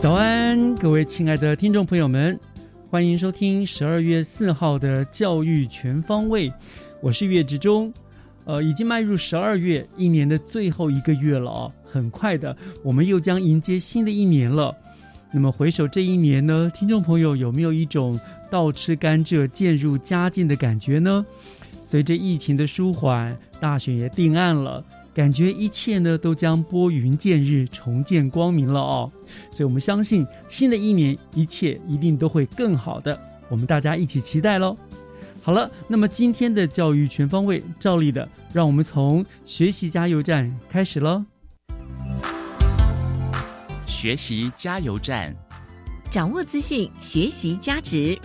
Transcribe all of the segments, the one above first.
早安，各位亲爱的听众朋友们，欢迎收听十二月四号的教育全方位。我是岳志忠。呃，已经迈入十二月，一年的最后一个月了哦，很快的，我们又将迎接新的一年了。那么回首这一年呢，听众朋友有没有一种倒吃甘蔗渐入佳境的感觉呢？随着疫情的舒缓，大选也定案了，感觉一切呢都将拨云见日，重见光明了哦。所以我们相信新的一年一切一定都会更好的，我们大家一起期待喽。好了，那么今天的教育全方位，照例的，让我们从学习加油站开始喽。学习加油站，掌握资讯，学习价值。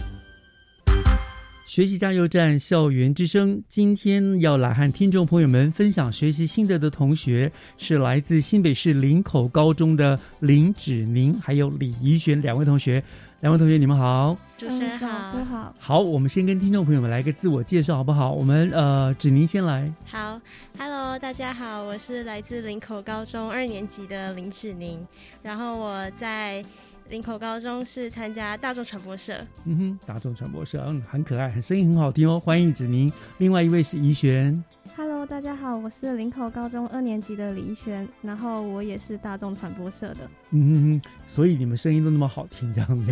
学习加油站，校园之声。今天要来和听众朋友们分享学习心得的同学，是来自新北市林口高中的林芷宁，还有李怡璇两位同学。两位同学，你们好。主持人好，不好。好，我们先跟听众朋友们来个自我介绍，好不好？我们呃，芷宁先来。好，Hello，大家好，我是来自林口高中二年级的林芷宁，然后我在林口高中是参加大众传播社。嗯哼，大众传播社，嗯，很可爱，很声音很好听哦，欢迎子宁。另外一位是怡璇。Hello，大家好，我是林口高中二年级的李怡璇，然后我也是大众传播社的。嗯，所以你们声音都那么好听，这样子。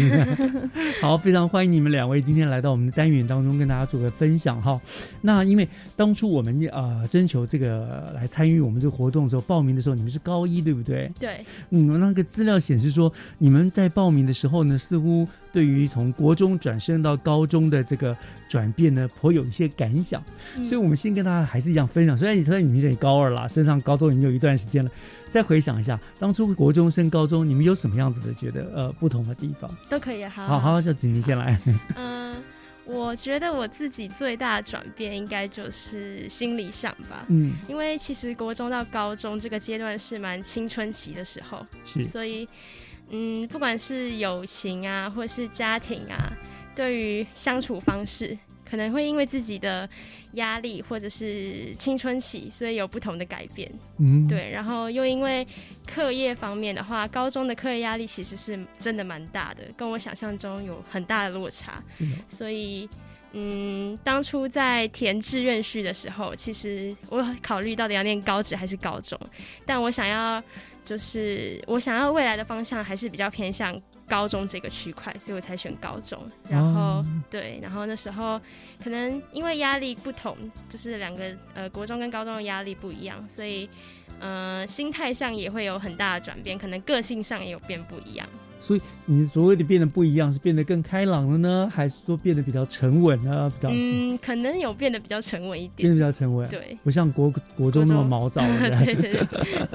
好，非常欢迎你们两位今天来到我们的单元当中，跟大家做个分享哈。那因为当初我们呃征求这个来参与我们这个活动的时候，报名的时候你们是高一对不对？对。嗯，那个资料显示说，你们在报名的时候呢，似乎对于从国中转升到高中的这个转变呢，颇有一些感想。嗯所以我们先跟大家还是一样分享。虽然你虽然你们也高二啦，升上高中已经有一段时间了，再回想一下当初国中升高中，你们有什么样子的觉得呃不同的地方？都可以，好好好，叫子宁先来。嗯、我觉得我自己最大的转变应该就是心理上吧。嗯，因为其实国中到高中这个阶段是蛮青春期的时候，是所以嗯，不管是友情啊，或是家庭啊，对于相处方式，可能会因为自己的压力或者是青春期，所以有不同的改变。嗯，对，然后又因为课业方面的话，高中的课业压力其实是真的蛮大的，跟我想象中有很大的落差。真的所以，嗯，当初在填志愿序的时候，其实我考虑到底要念高职还是高中，但我想要就是我想要未来的方向还是比较偏向高中这个区块，所以我才选高中。然后、哦对，然后那时候可能因为压力不同，就是两个呃国中跟高中的压力不一样，所以呃心态上也会有很大的转变，可能个性上也有变不一样。所以你所谓的变得不一样，是变得更开朗了呢，还是说变得比较沉稳呢？比较、嗯，可能有变得比较沉稳一点变得。比较沉稳，对，不像国国中那么毛躁了。对对对，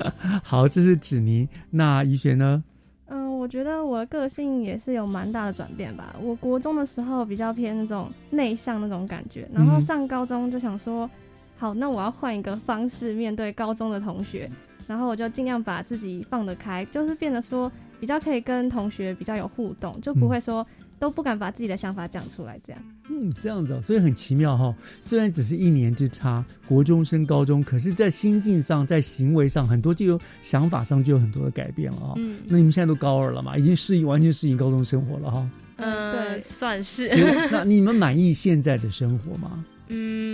好，这是芷宁。那怡璇呢？嗯，我觉得我的个性也是有蛮大的转变吧。我国中的时候比较偏那种内向那种感觉，然后嗯上高中就想说，好，那我要换一个方式面对高中的同学，然后我就尽量把自己放得开，就是变得说比较可以跟同学比较有互动，就不会说都不敢把自己的想法讲出来，这样。嗯，这样子、哦，所以很奇妙哈、虽然只是一年之差，国中升高中，可是，在心境上，在行为上，很多就有想法上就有很多的改变了啊、嗯。那你们现在都高二了嘛，已经适应完全适应高中生活了哈、嗯，对算是。那你们满意现在的生活吗？嗯，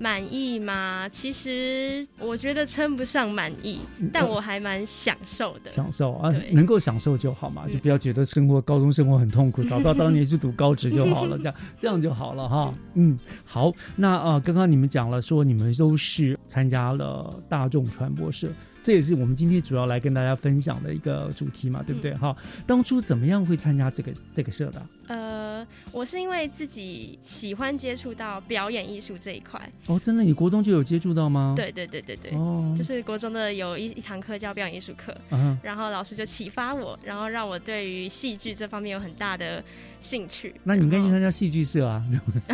满意吗？其实我觉得称不上满意，但我还蛮享受的。享受啊，能够享受就好嘛，嗯就不要觉得生活高中生活很痛苦，早知道当年去读高职就好了，这样 这样就好了哈。嗯，好，那啊，刚刚你们讲了说你们都是参加了大众传播社，这也是我们今天主要来跟大家分享的一个主题嘛，对不对？哈，当初怎么样会参加这个这个社的啊？呃，我是因为自己喜欢接触到表演艺术这一块。哦，真的，你国中就有接触到吗？，对对对对对，哦，就是国中的有一一堂课叫表演艺术课，啊，然后老师就启发我，然后让我对于戏剧这方面有很大的兴趣。那你应该去然后参加戏剧社啊，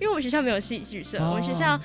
因为我们学校没有戏剧社，哦我们学校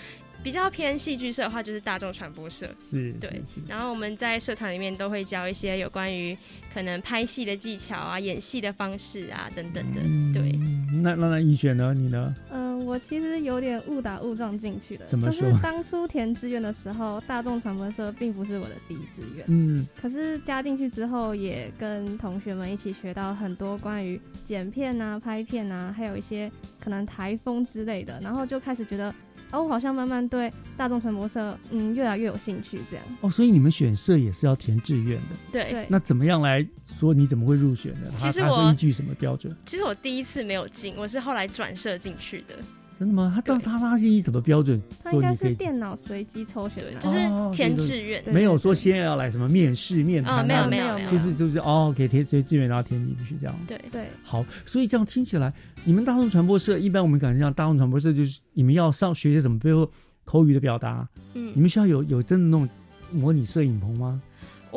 比较偏戏剧社的话就是大众传播社。是，对是是，然后我们在社团里面都会教一些有关于可能拍戏的技巧啊、演戏的方式啊等等的。对，嗯，那那那易选呢？你呢？嗯、我其实有点误打误撞进去的，怎么说就是当初填志愿的时候，大众传播社并不是我的第一志愿。嗯，可是加进去之后，也跟同学们一起学到很多关于剪片啊、拍片啊，还有一些可能台风之类的，然后就开始觉得，哦，我好像慢慢对大众传播社，嗯，越来越有兴趣。这样，哦，所以你们选社也是要填志愿的。对，对，那怎么样来说你怎么会入选的？他他其实我依据什么标准？其实我第一次没有进，我是后来转社进去的。真的吗？他他他是依什么标准他应该是？电脑随机抽选的就是哦填志愿。没有说先要来什么面试面啊，谈啊，没有没有就是就是哦，给填随机志愿然后填进去这样。对，对，好，所以这样听起来，你们大众传播社一般我们感觉像大众传播社就是你们要上学些什么，比如口语的表达，嗯你嗯，们需要有有真的那种模拟摄影棚吗？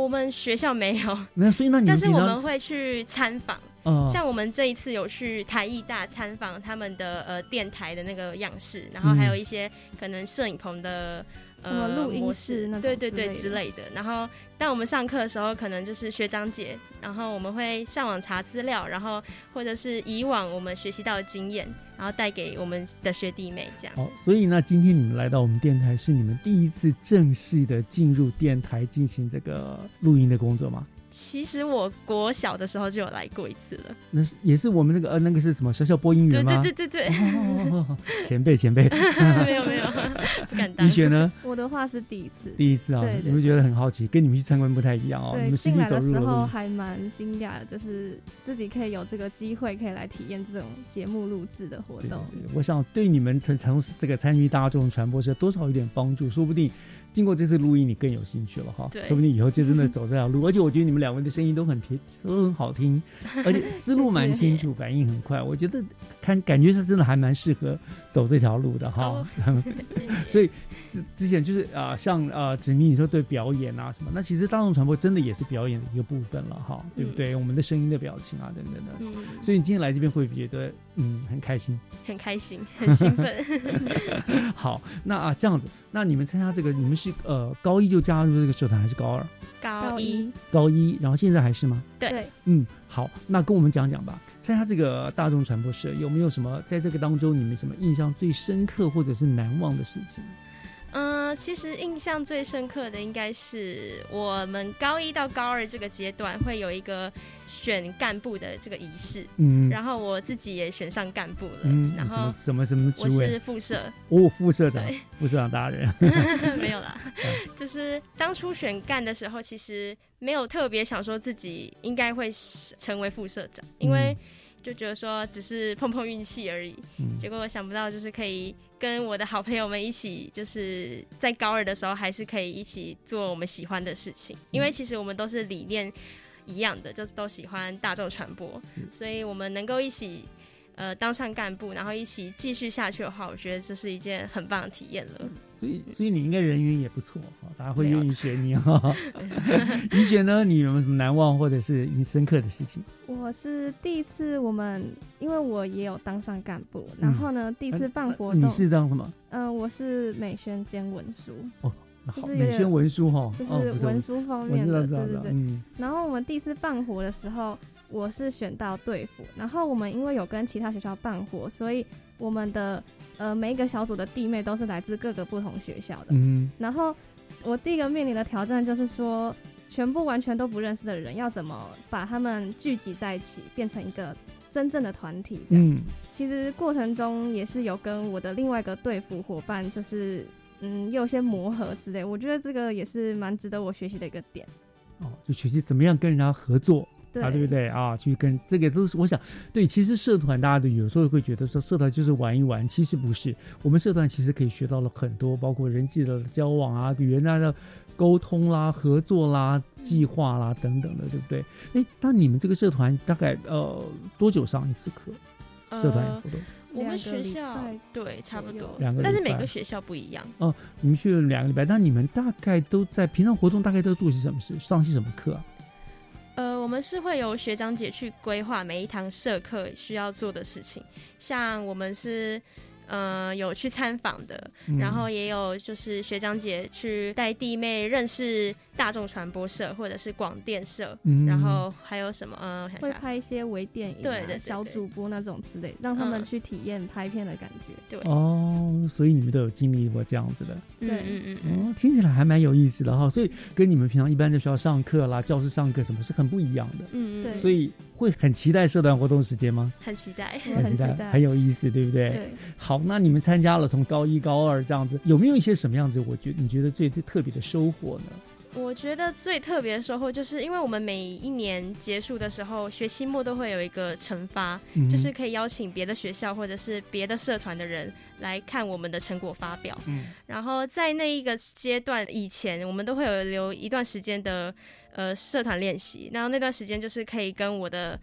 我们学校没有，那所以那你但是我们会去参访。呃像我们这一次有去台艺大参访他们的呃电台的那个样式，然后还有一些可能摄影棚的什么呃录音室那种对对对之类的之类的。然后当我们上课的时候，可能就是学长姐，然后我们会上网查资料，然后或者是以往我们学习到的经验，然后带给我们的学弟妹这样。好，所以呢，今天你们来到我们电台，是你们第一次正式的进入电台进行这个录音的工作吗？其实我国小的时候就有来过一次了，那是也是我们那个呃那个是什么小小播音对员吗？对对对对，哦前辈前辈，没有 没有，不敢当医。学呢我的话是第一次。第一次啊对，对你们觉得很好奇，跟你们去参观不太一样哦。你对，们实进来的际走入了录音时候还蛮惊讶的，就是自己可以有这个机会，可以来体验这种节目录制的活对对动。对，我想对你们从从这个参与大众传播社多少有点帮助，说不定经过这次录音，你更有兴趣了哈。对说不定以后就真的走这条路。而且我觉得你们两位的声音都很甜，都很好听，而且思路蛮清楚，反应很快。我觉得看感觉是真的还蛮适合走这条路的哈哦。所以之之前就是啊、呃像呃子明你说对表演啊什么，那其实大众传播真的也是表演的一个部分了哈，对不对？我们的声音的表情啊等等的。嗯，所以你今天来这边会觉得嗯很开心。很开心，很兴奋。好，那啊这样子，那你们参加这个，你们是呃高一就加入这个社团，还是高二？高一，高一，然后现在还是吗？对对，嗯，好，那跟我们讲讲吧。参加这个大众传播社，有没有什么在这个当中你们什么印象最深刻或者是难忘的事情？嗯、其实印象最深刻的应该是我们高一到高二这个阶段会有一个选干部的这个仪式，嗯，然后我自己也选上干部了，嗯，然后什么什么什么职我是？副社，哦，副社长，副社长大人。没有啦，就是当初选干的时候，其实没有特别想说自己应该会成为副社长，因为就觉得说只是碰碰运气而已。嗯结果想不到就是可以跟我的好朋友们一起，就是在高二的时候还是可以一起做我们喜欢的事情，因为其实我们都是理念一样的，就是都喜欢大众传播，所以我们能够一起。呃，当上干部，然后一起继续下去的话，我觉得这是一件很棒的体验了。所以所以你应该人缘也不错哈，大家会愿意选你哈。你选呢？你有没有什么难忘或者是印深刻的事情？我是第一次，我们因为我也有当上干部，嗯然后呢，第一次办活动，你是当什么？嗯、我是美宣兼文书，哦，就是有点美宣文书哈，就是文书方面的，对对对。嗯然后我们第一次办活的时候，我是选到队服，然后我们因为有跟其他学校办活，所以我们的呃每一个小组的弟妹都是来自各个不同学校的。嗯然后我第一个面临的挑战就是说，全部完全都不认识的人要怎么把他们聚集在一起，变成一个真正的团体这样。嗯其实过程中也是有跟我的另外一个队服伙伴，就是嗯，有些磨合之类。我觉得这个也是蛮值得我学习的一个点。哦，就学习怎么样跟人家合作。对，啊，对不？对啊？去跟这个都是，我想对。其实社团大家都有时候会觉得说，社团就是玩一玩，其实不是。我们社团其实可以学到了很多，包括人际的交往啊、与人家的沟通啦、合作啦、计划啦等等的，对不对？哎，那你们这个社团大概呃多久上一次课？社团呃活动？我们学校对差不多两个，但是每个学校不一样。哦你们去了两个礼拜，那你们大概都在平常活动大概都做些什么事？上些什么课啊？我们是会由学长姐去规划每一堂社课需要做的事情，像我们是。呃，有去参访的，嗯然后也有就是学长姐去带弟妹认识大众传播社或者是广电社，嗯然后还有什么？嗯、会拍一些微电影、啊、对对对对小主播那种之类，让他们嗯去体验拍片的感觉。对，哦，所以你们都有经历过这样子的。嗯对嗯嗯嗯，哦，听起来还蛮有意思的哈。所以跟你们平常一般在学校上课啦、教室上课什么是很不一样的。嗯嗯，对所以会很期待社团活动时间吗？很期待。很期待，期待很有意思，对不对？对，好，那你们参加了从高一、高二这样子，有没有一些什么样子？我觉你觉得最特别的收获呢？我觉得最特别的收获，就是因为我们每一年结束的时候，学期末都会有一个惩罚，嗯就是可以邀请别的学校或者是别的社团的人来看我们的成果发表。嗯然后在那一个阶段以前，我们都会有留一段时间的呃社团练习，然后那段时间就是可以跟我的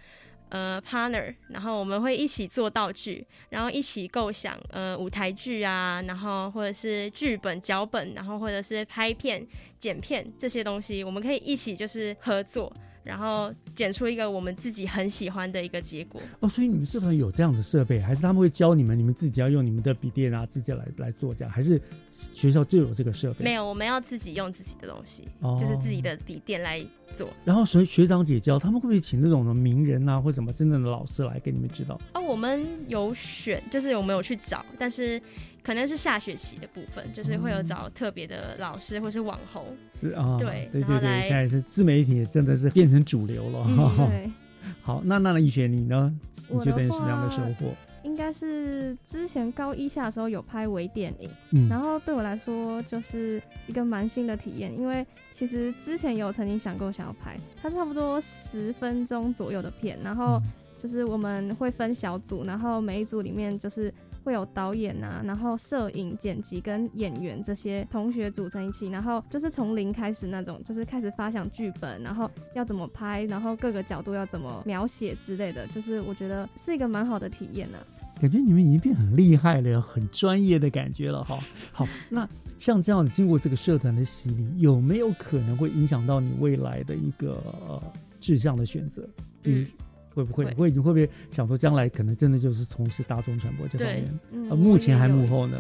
呃 partner，然后我们会一起做道具，然后一起构想呃舞台剧啊，然后或者是剧本、脚本，然后或者是拍片、剪片这些东西，我们可以一起就是合作。然后剪出一个我们自己很喜欢的一个结果。哦，所以你们社团有这样的设备，还是他们会教你们，你们自己要用你们的笔电啊，自己来来做这样，还是学校就有这个设备？没有，我们要自己用自己的东西，哦就是自己的笔电来做。然后所以学长姐教，他们会不会请那种什么名人啊，或什么真正的老师来给你们指导？哦，我们有选，就是我们有去找，但是可能是下学期的部分，就是会有找特别的老师或是网红。是啊，对对对对，现在是自媒体真的是变成主流了。对，好，那那一璇你呢？你我觉得的有什么样的收话获？应该是之前高一下的时候有拍微电影，嗯，然后对我来说就是一个蛮新的体验，因为其实之前有曾经想过想要拍，它是差不多十分钟左右的片，然后嗯就是我们会分小组，然后每一组里面就是会有导演啊，然后摄影、剪辑跟演员这些同学组成一起，然后就是从零开始那种，就是开始发想剧本，然后要怎么拍，然后各个角度要怎么描写之类的，就是我觉得是一个蛮好的体验呢、啊感觉你们已经变很厉害了，很专业的感觉了哈。好，那像这样经过这个社团的洗礼，有没有可能会影响到你未来的一个呃志向的选择？比如嗯会不会？会会你会不会想说将来可能真的就是从事大众传播这方面？嗯，呃，目前还幕后呢？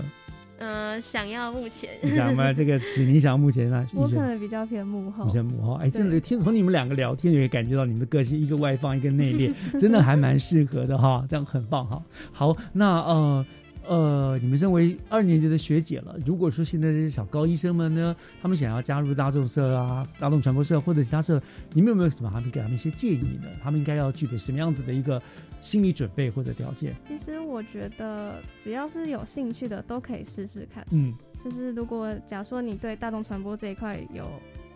呃，想要目前 你想吗？这个只你想目前 呢？我可能比较偏幕后比较幕后，哎，真的听从你们两个聊天，也感觉到你们的个性，一个外放，一个内敛，真的还蛮适合的哈，这样很棒哈。好，那呃呃，你们身为二年级的学姐了，如果说现在这些小高医生们呢，他们想要加入大众社啊、大众传播社或者其他社，你们有没有什么他们给他们一些建议呢？他们应该要具备什么样子的一个心理准备或者条件？其实我觉得只要是有兴趣的都可以试试看。嗯，就是如果假如说你对大众传播这一块有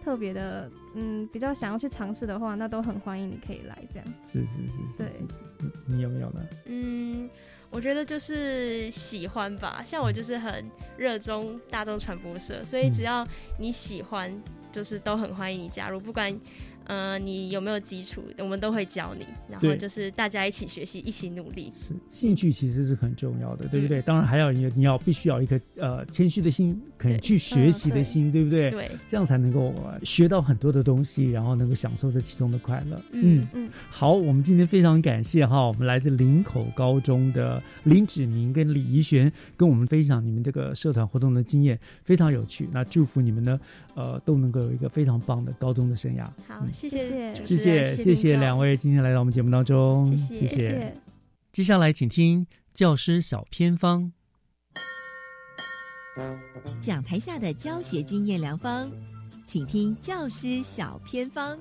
特别的，嗯，比较想要去尝试的话，那都很欢迎你可以来这样。是是是是对是是，你你有没有呢？嗯，我觉得就是喜欢吧，像我就是很热衷大众传播社，所以嗯只要你喜欢，就是都很欢迎你加入，不管。呃，你有没有基础，我们都会教你，然后就是大家一起学习，一起努力。是兴趣其实是很重要的，对不嗯对？当然还要你你要必须要一颗呃谦虚的心，肯去学习的心，对不对？对，这样才能够呃学到很多的东西，然后能够享受这其中的快乐。嗯嗯，好，我们今天非常感谢哈，我们来自林口高中的林芷宁跟李怡璇跟我们分享你们这个社团活动的经验，非常有趣。那祝福你们呢，呃，都能够有一个非常棒的高中的生涯。好，嗯谢谢谢谢谢谢两位今天来到我们节目当中，谢谢谢。接下来请听教师小偏方，讲台下的教学经验良方，请听教师小偏方。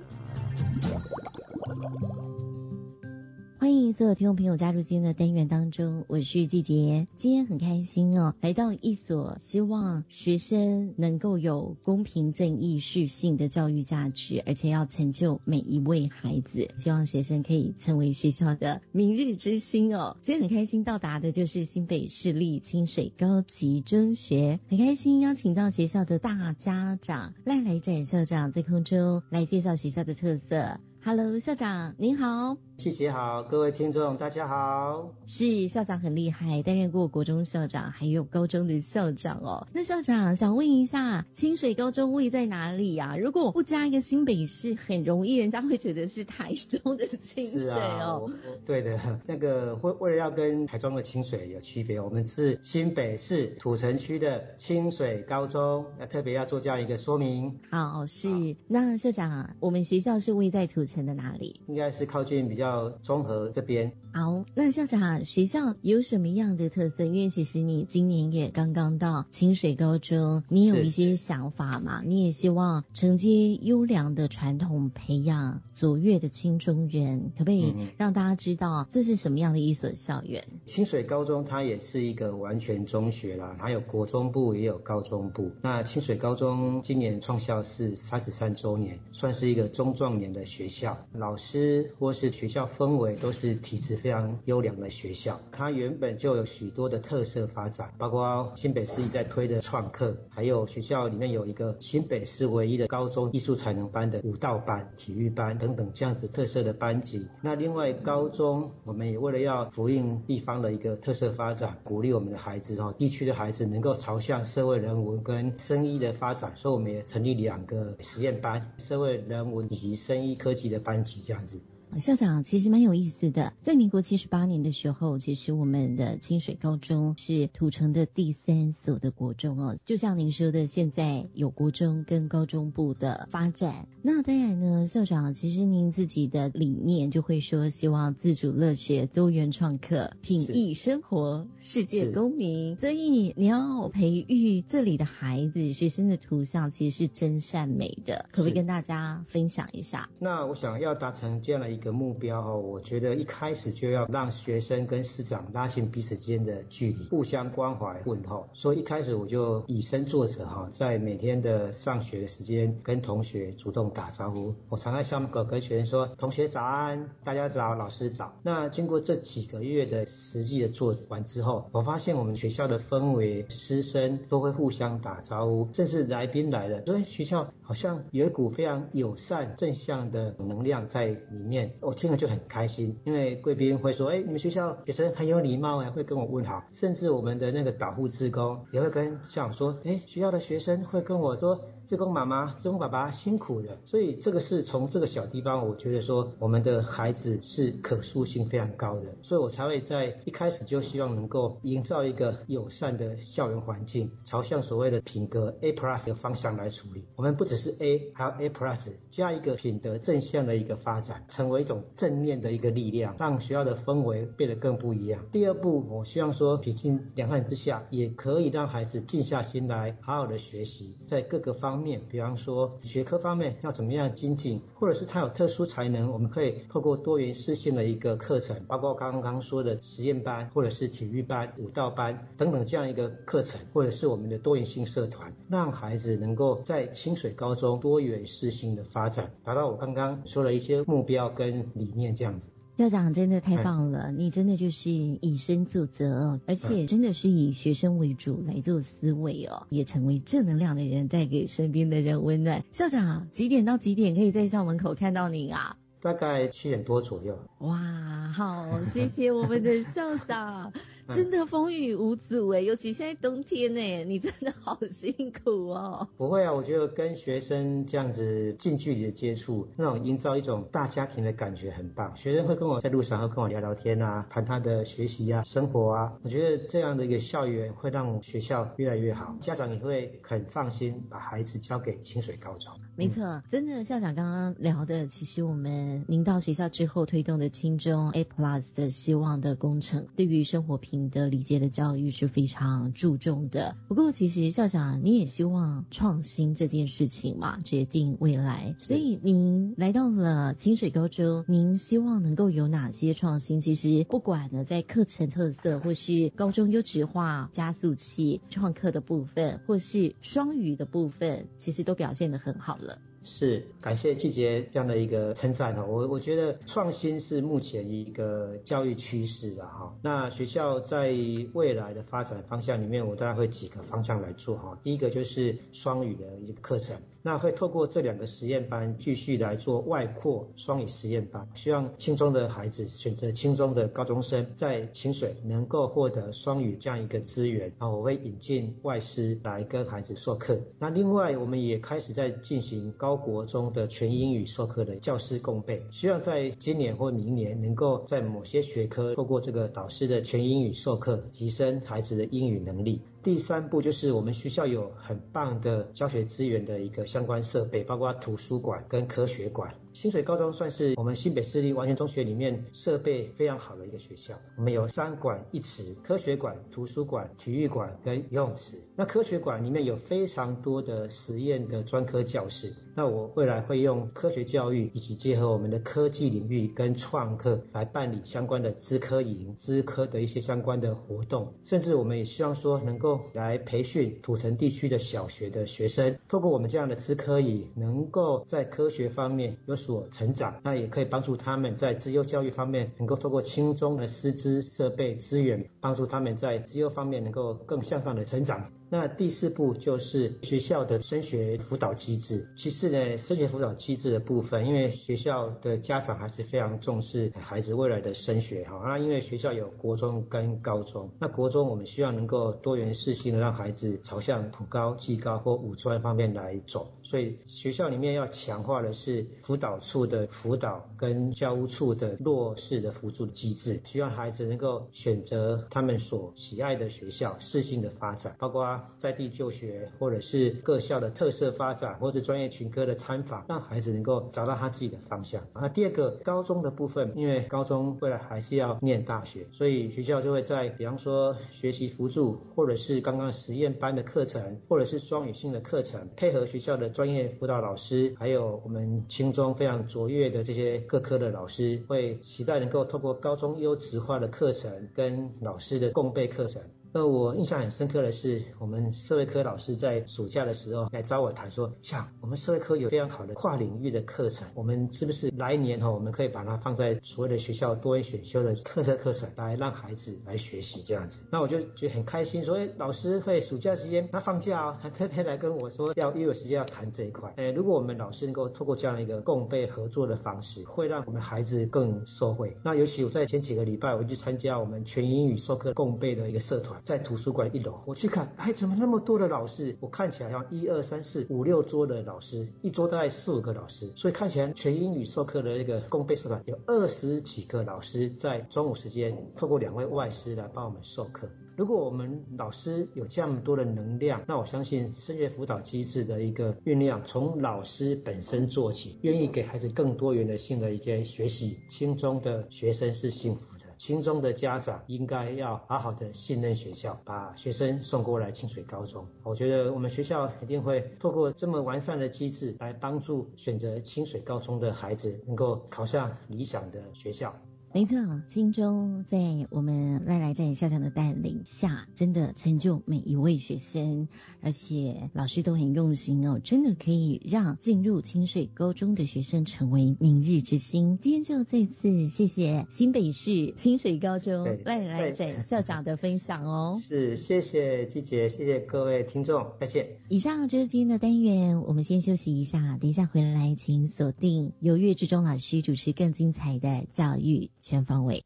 欢迎所有听众朋友加入今天的单元当中，我是季杰。今天很开心哦，来到一所希望学生能够有公平正义、适性的教育价值，而且要成就每一位孩子，希望学生可以成为学校的明日之星哦。今天很开心到达的就是新北市立清水高级中学，很开心邀请到学校的大家长赖来展校长在空中来介绍学校的特色。Hello，校长您好。季姐好，各位听众大家好。是校长很厉害，担任过国中校长，还有高中的校长哦。那校长想问一下，清水高中位在哪里呀、如果我不加一个新北市，很容易人家会觉得是台中的清水哦。对的，那个为为了要跟台中的清水有区别，我们是新北市土城区的清水高中，要特别要做这样一个说明，好，是那校长，我们学校是位在土城的哪里？应该是靠近比较综合这边。好，那校长，学校有什么样的特色？因为其实你今年也刚刚到清水高中，你有一些想法嘛？你也希望承接优良的传统，培养卓越的青中人，可不可以嗯让大家知道这是什么样的一所校园？清水高中它也是一个完全中学啦，它有国中部也有高中部。那清水高中今年创校是三十三周年，算是一个中壮年的学校，老师或是学校氛围都是体质非常优良的学校。它原本就有许多的特色发展，包括新北市在推的创客，还有学校里面有一个新北市唯一的高中艺术才能班的舞蹈班、体育班等等这样子特色的班级。那另外高中我们也为了要呼应地方的一个特色发展，鼓励我们的孩子哦，地区的孩子能够朝向社会人文跟生医的发展，所以我们也成立两个实验班，社会人文以及生医科技的班级这样子。校长其实蛮有意思的，在民国七十八年的时候，其实我们的清水高中是土城的第三所的国中哦。就像您说的，现在有国中跟高中部的发展。那当然呢，校长其实您自己的理念就会说，希望自主乐学、多元创客、品艺生活、世界公民。所以你要培育这里的孩子、学生的图像，其实是真善美的。可不可以跟大家分享一下？那我想要达成这样的一一个目标哦，我觉得一开始就要让学生跟师长拉近彼此之间的距离，互相关怀问候。所以一开始我就以身作则哈，在每天的上学的时间跟同学主动打招呼。我常在校门口跟学生说：“同学早安，大家早，老师早。”那经过这几个月的实际的做完之后，我发现我们学校的氛围，师生都会互相打招呼，甚至来宾来了，所以学校好像有一股非常友善、正向的能量在里面。我听了就很开心，因为贵宾会说：“哎，你们学校学生很有礼貌哎，会跟我问好。”甚至我们的那个导护职工也会跟校长说：“哎，学校的学生会跟我说。”志工妈妈、志工爸爸辛苦了，所以这个是从这个小地方，我觉得说我们的孩子是可塑性非常高的，所以我才会在一开始就希望能够营造一个友善的校园环境，朝向所谓的品格 A plus 的方向来处理。我们不只是 A，还有 A plus 加一个品德正向的一个发展，成为一种正面的一个力量，让学校的氛围变得更不一样。第二步，我希望说，平静两岸之下，也可以让孩子静下心来，好好的学习，在各个方面，比方说学科方面要怎么样精进，或者是他有特殊才能，我们可以透过多元视性的一个课程，包括刚刚说的实验班，或者是体育班、舞蹈班等等这样一个课程，或者是我们的多元性社团，让孩子能够在清水高中多元视性的发展，达到我刚刚说的一些目标跟理念这样子。校长真的太棒了，你真的就是以身作则哦，而且真的是以学生为主来做思维哦，也成为正能量的人，带给身边的人温暖。校长几点到几点可以在校门口看到你啊？大概七点多左右。哇，好，谢谢我们的校长。真的风雨无阻哎，尤其现在冬天呢，你真的好辛苦哦。不会啊，我觉得跟学生这样子近距离的接触，那种营造一种大家庭的感觉很棒。学生会跟我在路上会跟我聊聊天啊，谈他的学习啊、生活啊。我觉得这样的一个校园会让学校越来越好，家长也会很放心把孩子交给清水高中。没错，真的校长刚刚聊的，其实我们您到学校之后推动的青中 A Plus 的希望的工程，对于生活你的理解的教育是非常注重的。不过，其实校长你也希望创新这件事情嘛，决定未来。所以您来到了清水高中，您希望能够有哪些创新？其实不管呢，在课程特色，或是高中优质化加速器创客的部分，或是双语的部分，其实都表现得很好了。是感谢季杰这样的一个称赞哈，我我觉得创新是目前一个教育趋势的哈。那学校在未来的发展方向里面，我大概会几个方向来做哈。第一个就是双语的一个课程。那会透过这两个实验班继续来做外扩双语实验班，希望轻中的孩子选择轻中的高中生在清水能够获得双语这样一个资源。啊，我会引进外师来跟孩子授课。那另外我们也开始在进行高国中的全英语授课的教师共备，希望在今年或明年能够在某些学科透过这个导师的全英语授课，提升孩子的英语能力。第三步就是我们学校有很棒的教学资源的一个相关设备，包括图书馆跟科学馆。清水高中算是我们新北市立完全中学里面设备非常好的一个学校。我们有三馆一池，科学馆、图书馆、体育馆跟游泳池。那科学馆里面有非常多的实验的专科教室。那我未来会用科学教育以及结合我们的科技领域跟创客来办理相关的资科营、资科的一些相关的活动。甚至我们也希望说能够来培训土城地区的小学的学生，透过我们这样的资科营，能够在科学方面有所。所成长，那也可以帮助他们在自优教育方面，能够透过轻松的师资、设备、资源，帮助他们在自优方面能够更向上的成长。那第四步就是学校的升学辅导机制。其次呢，升学辅导机制的部分，因为学校的家长还是非常重视孩子未来的升学哈。那因为学校有国中跟高中，那国中我们希望能够多元适性的让孩子朝向普高、技高或五专方面来走。所以学校里面要强化的是辅导处的辅导跟教务处的弱势的辅助机制，希望孩子能够选择他们所喜爱的学校，适性的发展，包括。在地就学，或者是各校的特色发展，或者专业群科的参访，让孩子能够找到他自己的方向。那第二个高中的部分，因为高中未来还是要念大学，所以学校就会在比方说学习辅助，或者是刚刚实验班的课程，或者是双语性的课程，配合学校的专业辅导老师，还有我们青中非常卓越的这些各科的老师，会期待能够透过高中优质化的课程跟老师的共备课程。那我印象很深刻的是，我们社会科老师在暑假的时候来找我谈说，像我们社会科有非常好的跨领域的课程，我们是不是来年哈，我们可以把它放在所谓的学校多元选修的特色课程，来让孩子来学习这样子。那我就觉得很开心，说哎，老师会暑假时间他放假哦，还特别来跟我说要又有时间要谈这一块。哎，如果我们老师能够透过这样一个共备合作的方式，会让我们孩子更受惠。那尤其我在前几个礼拜，我去参加我们全英语授课共备的一个社团。在图书馆一楼，我去看，哎，怎么那么多的老师？我看起来像一二三四五六桌的老师，一桌大概四五个老师，所以看起来全英语授课的那个共备社团有二十几个老师在中午时间，透过两位外师来帮我们授课。如果我们老师有这样多的能量，那我相信升学辅导机制的一个酝酿，从老师本身做起，愿意给孩子更多元的性的一些学习，轻松的学生是幸福。心中的家长应该要好好的信任学校，把学生送过来清水高中。我觉得我们学校一定会透过这么完善的机制，来帮助选择清水高中的孩子能够考上理想的学校。没错，金钟在我们赖来站校长的带领下，真的成就每一位学生，而且老师都很用心哦，真的可以让进入清水高中的学生成为明日之星。今天就再次谢谢新北市清水高中赖来站校长的分享哦。是，谢谢季姐，谢谢各位听众，再见。以上就是今天的单元，我们先休息一下，等一下回来请锁定由岳志忠老师主持更精彩的教育。全方位。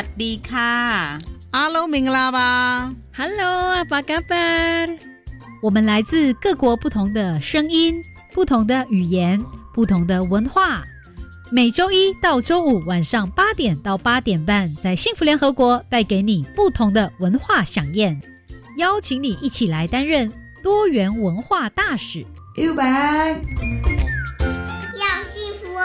วัสดีค่ะ阿喽，明啦吧？Hello，阿巴嘎巴。我们来自各国不同的声音、不同的语言、不同的文化。每周一到周五晚上八点到八点半，在幸福联合国带给你不同的文化飨宴，邀请你一起来担任多元文化大使。You back，要幸福哦。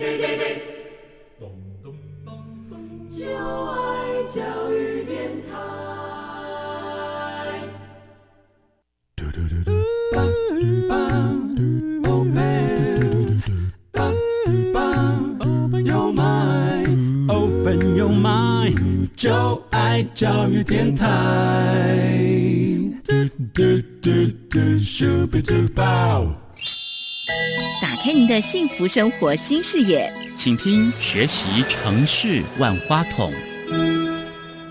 就爱教育电台。嘟嘟嘟嘟。就爱教育电台。打开您的幸福生活新视野，请听学习城市万花筒。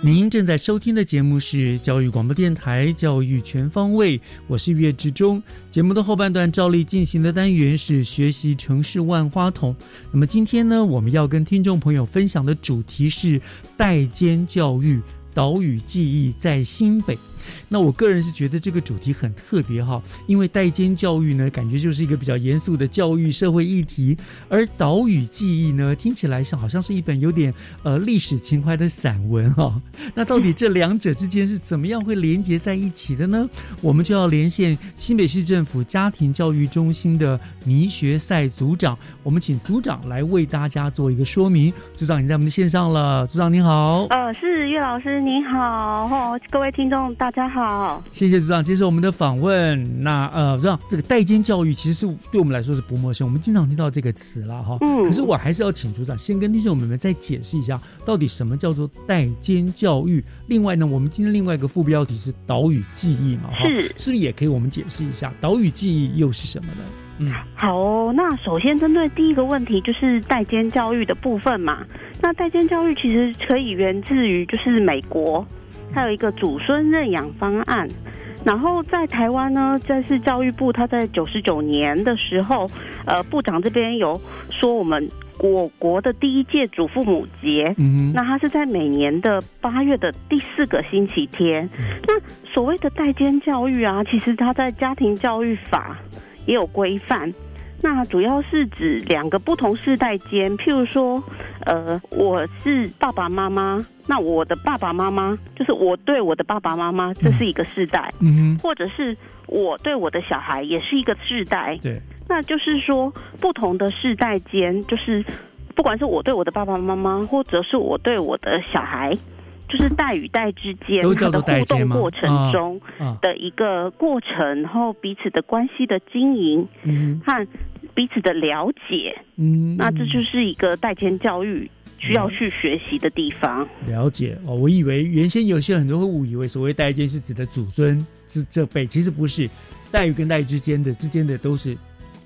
您正在收听的节目是教育广播电台《教育全方位》，我是岳志忠。节目的后半段照例进行的单元是学习城市万花筒。那么今天呢，我们要跟听众朋友分享的主题是代间教育，岛屿记忆在新北。那我个人是觉得这个主题很特别哈，因为代间教育呢，感觉就是一个比较严肃的教育社会议题，而岛屿记忆呢，听起来像好像是一本有点呃历史情怀的散文哈。那到底这两者之间是怎么样会连接在一起的呢？我们就要连线新北市政府家庭教育中心的倪学赛组长，我们请组长来为大家做一个说明。组长，你在我们的线上了，组长您好。呃，是岳老师您好，各位听众大家好。谢谢组长接受我们的访问。那呃，组长，这个代间教育其实是对我们来说是不陌生，我们经常听到这个词了哈。嗯。可是我还是要请组长先跟听众朋友们再解释一下，到底什么叫做代间教育。另外呢，我们今天另外一个副标题是岛屿记忆嘛，哈，是，是不是也可以我们解释一下岛屿记忆又是什么呢？嗯，好哦。那首先针对第一个问题，就是代间教育的部分嘛。那代间教育其实可以源自于就是美国。还有一个祖孙认养方案，然后在台湾呢，这是教育部他在九十九年的时候，呃，部长这边有说我们我国的第一届祖父母节，嗯，那他是在每年的八月的第四个星期天。那所谓的代间教育啊，其实他在家庭教育法也有规范。那主要是指两个不同世代间，譬如说，呃，我是爸爸妈妈，那我的爸爸妈妈就是我对我的爸爸妈妈，这是一个世代，嗯或者是我对我的小孩也是一个世代，对，那就是说不同的世代间，就是不管是我对我的爸爸妈妈，或者是我对我的小孩。就是代与代之间它的互动过程中的一个过程，然后彼此的关系的经营，和彼此的了解，嗯，那这就是一个代间教育需要去学习的地方。了解。哦，我以为原先有些很多会误以为所谓代间是指的祖孙是这辈，其实不是，代与跟代之间的之间的都是。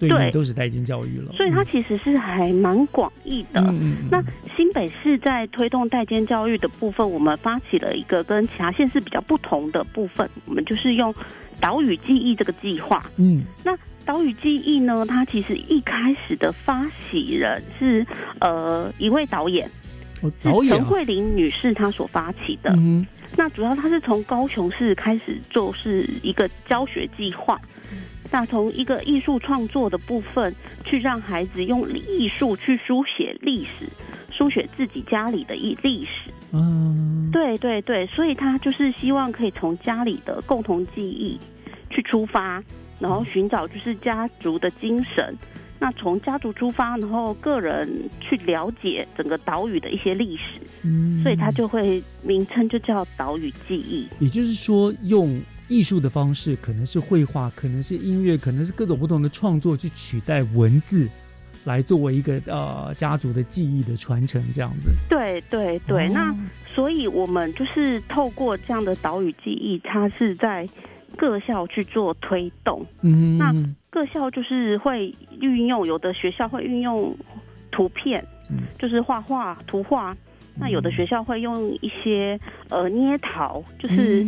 对，都是代金教育了，所以它其实是还蛮广义的。那新北市在推动代间教育的部分，我们发起了一个跟其他县市比较不同的部分，我们就是用岛屿记忆这个计划。嗯，那岛屿记忆呢，它其实一开始的发起人是呃一位导演，哦、导演陈慧玲女士她所发起的。嗯，那主要她是从高雄市开始做是一个教学计划。那从一个艺术创作的部分，去让孩子用艺术去书写历史，书写自己家里的一历史。嗯，对对对，所以他就是希望可以从家里的共同记忆去出发，然后寻找就是家族的精神。那从家族出发，然后个人去了解整个岛屿的一些历史。嗯，所以他就会名称就叫岛屿记忆。也就是说，用艺术的方式，可能是绘画，可能是音乐，可能是各种不同的创作，去取代文字，来作为一个呃家族的记忆的传承，这样子。对对对，哦那所以我们就是透过这样的岛屿记忆，它是在各校去做推动。嗯，那各校就是会运用，有的学校会运用图片，嗯就是画画、图画。那有的学校会用一些呃捏陶，就是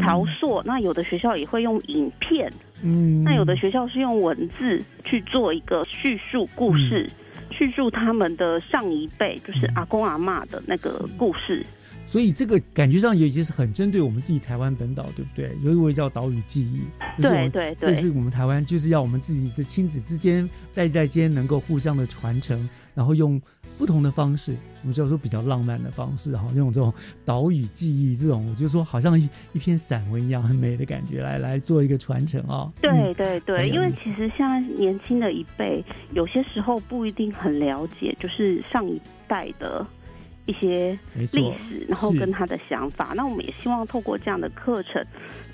陶塑；那有的学校也会用影片，嗯，那有的学校是用文字去做一个叙述故事，叙述他们的上一辈，就是阿公阿嬷的那个故事。所以这个感觉上也就是很针对我们自己台湾本岛，对不对？有一位叫岛屿记忆，对对对，这是我们台湾就是要我们自己的亲子之间代代间能够互相的传承，然后用不同的方式，我们叫做比较浪漫的方式哈，用这种岛屿记忆这种，我就说好像一一篇散文一样很美的感觉，来来做一个传承啊。对对对，因为其实现在年轻的一辈，有些时候不一定很了解，就是上一代的。一些历史，然后跟他的想法，那我们也希望透过这样的课程，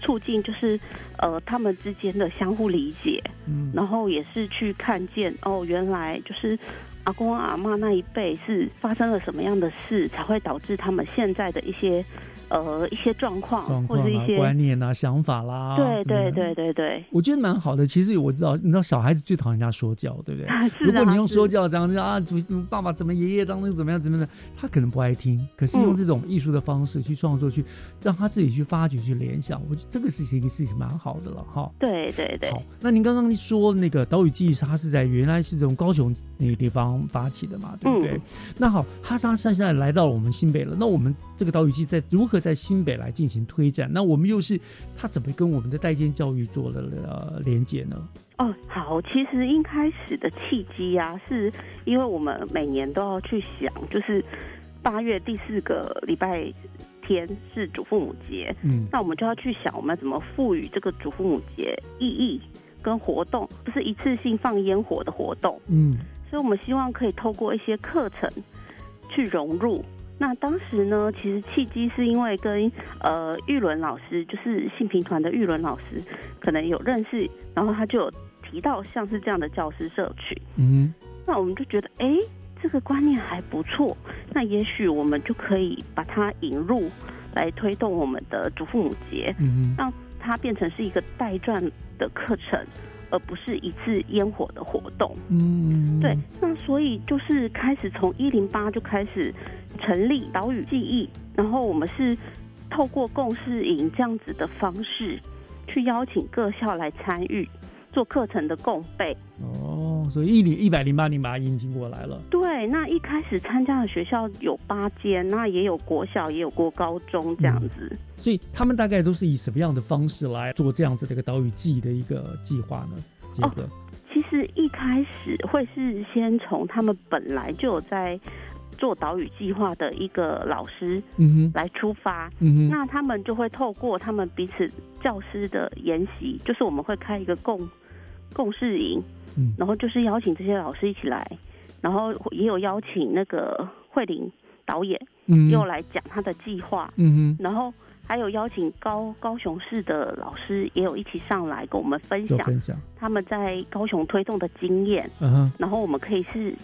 促进就是呃他们之间的相互理解，嗯，然后也是去看见哦，原来就是阿公阿妈那一辈是发生了什么样的事，才会导致他们现在的一些呃一些状况，状或者一些观念啊、想法啦。对对对对对，我觉得蛮好的。其实我知道，你知道小孩子最讨厌人家说教，对不对？啊如果你用说教这样子啊，祖爸爸怎么爷爷当那个怎么样怎么样的，他可能不爱听。可是用这种艺术的方式去创作，去让他自己去发掘、去联想，我觉得这个事情一个事情蛮好的了哈。对对对。好，那您刚刚说那个岛屿记忆，它是在原来是从高雄那个地方发起的嘛，对不对？嗯、那好，哈萨现在来到了我们新北了，那我们这个岛屿记忆在如何在新北来进行推展？那我们又是它怎么跟我们的代间教育做了呃连接呢？哦，好，其实一开始的契机啊，是因为我们每年都要去想，就是八月第四个礼拜天是祖父母节，嗯，那我们就要去想，我们怎么赋予这个祖父母节意义跟活动，不是一次性放烟火的活动，嗯，所以我们希望可以透过一些课程去融入。那当时呢，其实契机是因为跟呃玉伦老师，就是性平团的玉伦老师，可能有认识，然后他就有提到像是这样的教师社群，嗯，那我们就觉得，哎，这个观念还不错，那也许我们就可以把它引入来推动我们的祖父母节，嗯，让它变成是一个带转的课程。而不是一次烟火的活动，嗯，对，那所以就是开始从一零八就开始成立岛屿记忆，然后我们是透过共事营这样子的方式，去邀请各校来参与做课程的共备。哦，所以一零一百零八年把它引进过来了。对，那一开始参加的学校有八间，那也有国小，也有过高中这样子。嗯、所以他们大概都是以什么样的方式来做这样子的一个岛屿记忆的一个计划呢？这个、哦，其实一开始会是先从他们本来就有在做岛屿计划的一个老师，嗯来出发，嗯哼，那他们就会透过他们彼此教师的研习，就是我们会开一个共共事营，嗯，然后就是邀请这些老师一起来，然后也有邀请那个慧玲导演，嗯，又来讲他的计划，嗯哼，然后还有邀请高高雄市的老师也有一起上来跟我们分享分享。他们在高雄推动的经验，嗯哼，然后我们可以是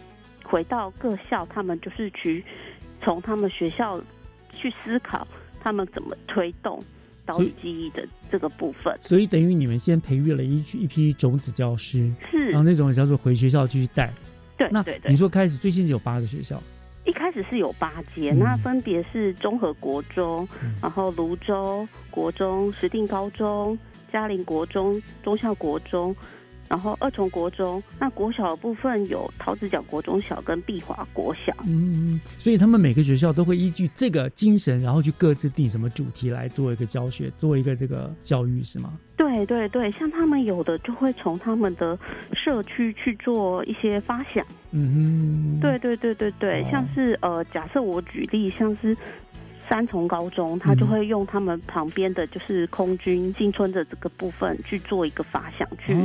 回到各校，他们就是去从他们学校去思考他们怎么推动岛屿记忆的这个部分。所以等于你们先培育了一一批种子教师，是，然后那种叫做回学校继续带。对，那对对你说开始最近有八个学校。一开始是有八间，嗯、那分别是综合国中，嗯、然后泸州国中、石定高中、嘉陵国中、中校国中。然后二重国中，那国小的部分有桃子角国中小跟碧华国小。嗯，所以他们每个学校都会依据这个精神，然后去各自定什么主题来做一个教学，做一个这个教育，是吗？对对对，像他们有的就会从他们的社区去做一些发想。嗯哼，对对对对对，像是呃，假设我举例，像是。三重高中，他就会用他们旁边的就是空军进村的这个部分去做一个发想，去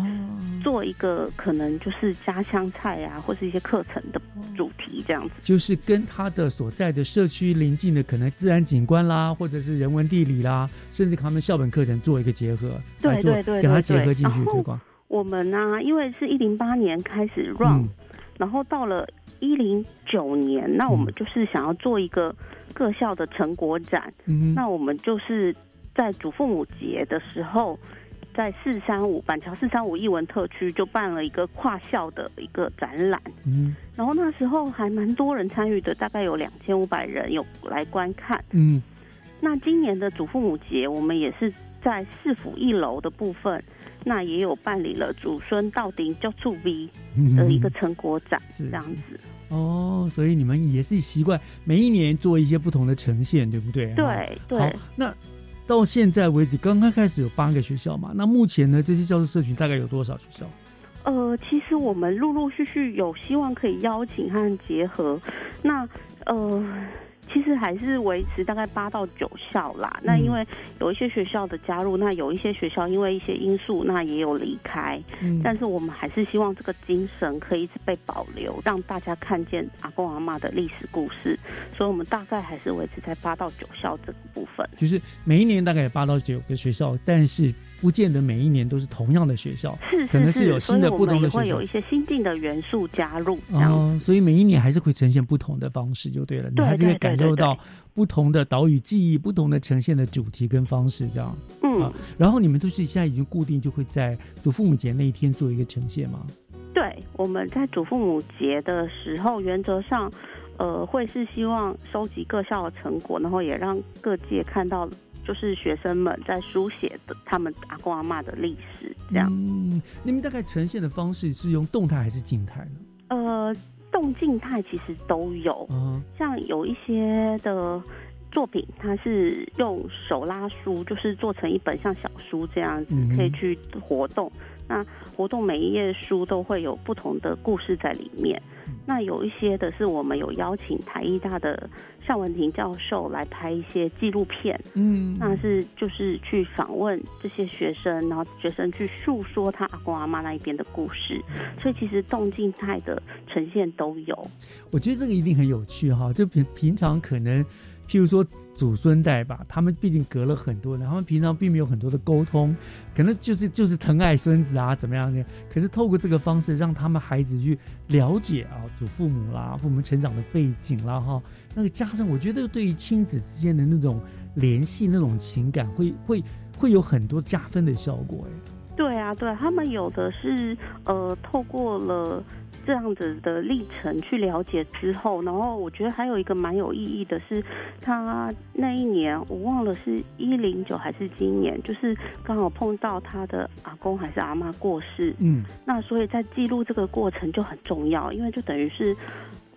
做一个可能就是家乡菜啊，或是一些课程的主题这样子。就是跟他的所在的社区邻近的可能自然景观啦，或者是人文地理啦，甚至他们校本课程做一个结合，对对对，给他结合进去推广。我们呢，因为是一零八年开始 run，然后到了一零九年，那我们就是想要做一个。各校的成果展，那我们就是在祖父母节的时候，在四三五板桥四三五艺文特区就办了一个跨校的一个展览，嗯，然后那时候还蛮多人参与的，大概有两千五百人有来观看，嗯，那今年的祖父母节，我们也是在市府一楼的部分，那也有办理了祖孙到顶叫祝 V 的一个成果展，是这样子。哦，所以你们也是习惯每一年做一些不同的呈现，对不对？对对。那到现在为止，刚刚开始有八个学校嘛？那目前呢，这些教师社群大概有多少学校？呃，其实我们陆陆续续有希望可以邀请和结合。那呃。其实还是维持大概八到九校啦。那因为有一些学校的加入，那有一些学校因为一些因素，那也有离开。嗯，但是我们还是希望这个精神可以一直被保留，让大家看见阿公阿妈的历史故事。所以，我们大概还是维持在八到九校这个部分。就是每一年大概有八到九个学校，但是。不见得每一年都是同样的学校，是可能是有新的不同的学校，会有一些新进的元素加入，哦，所以每一年还是会呈现不同的方式，就对了，你还是会感受到不同的岛屿记忆，不同的呈现的主题跟方式，这样，嗯，然后你们都是现在已经固定，就会在祖父母节那一天做一个呈现吗？对，我们在祖父母节的时候，原则上，呃，会是希望收集各校的成果，然后也让各界看到。就是学生们在书写的他们阿公阿妈的历史，这样。嗯，你们大概呈现的方式是用动态还是静态呢？呃，动静态其实都有。嗯，像有一些的作品，它是用手拉书，就是做成一本像小书这样子，可以去活动。那活动每一页书都会有不同的故事在里面。那有一些的是我们有邀请台艺大的邵文婷教授来拍一些纪录片，嗯，那是就是去访问这些学生，然后学生去诉说他阿公阿妈那一边的故事，所以其实动静态的呈现都有。我觉得这个一定很有趣哈，就平平常可能。譬如说祖孙代吧，他们毕竟隔了很多人，他们平常并没有很多的沟通，可能就是就是疼爱孙子啊，怎么样的？可是透过这个方式，让他们孩子去了解啊，祖父母啦，父母成长的背景啦，哈，那个加上，我觉得对于亲子之间的那种联系、那种情感，会会会有很多加分的效果，哎。对啊，对他们有的是呃，透过了。这样子的历程去了解之后，然后我觉得还有一个蛮有意义的是，他那一年我忘了是一零九还是今年，就是刚好碰到他的阿公还是阿妈过世，嗯，那所以在记录这个过程就很重要，因为就等于是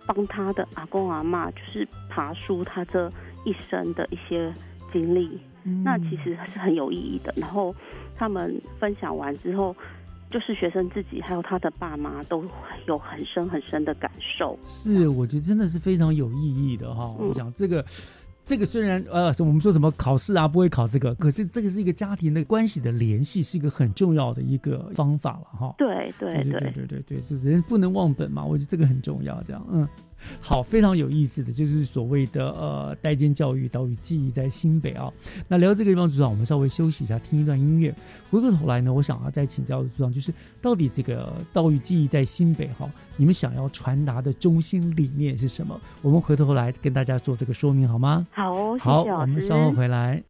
帮他的阿公阿妈就是爬书他这一生的一些经历，那其实是很有意义的。然后他们分享完之后。就是学生自己，还有他的爸妈，都有很深很深的感受。是，我觉得真的是非常有意义的哈。我讲这个，这个虽然呃，我们说什么考试啊不会考这个，可是这个是一个家庭的关系的联系，是一个很重要的一个方法了哈。对对对对对对对，就是人不能忘本嘛，我觉得这个很重要。这样，嗯。好，非常有意思的就是所谓的呃代间教育岛屿记忆在新北啊。那聊到这个地方，组长，我们稍微休息一下，听一段音乐。回过头来呢，我想要再请教组长，就是到底这个岛屿记忆在新北哈，你们想要传达的中心理念是什么？我们回头来跟大家做这个说明好吗？好，好，我们稍后回来。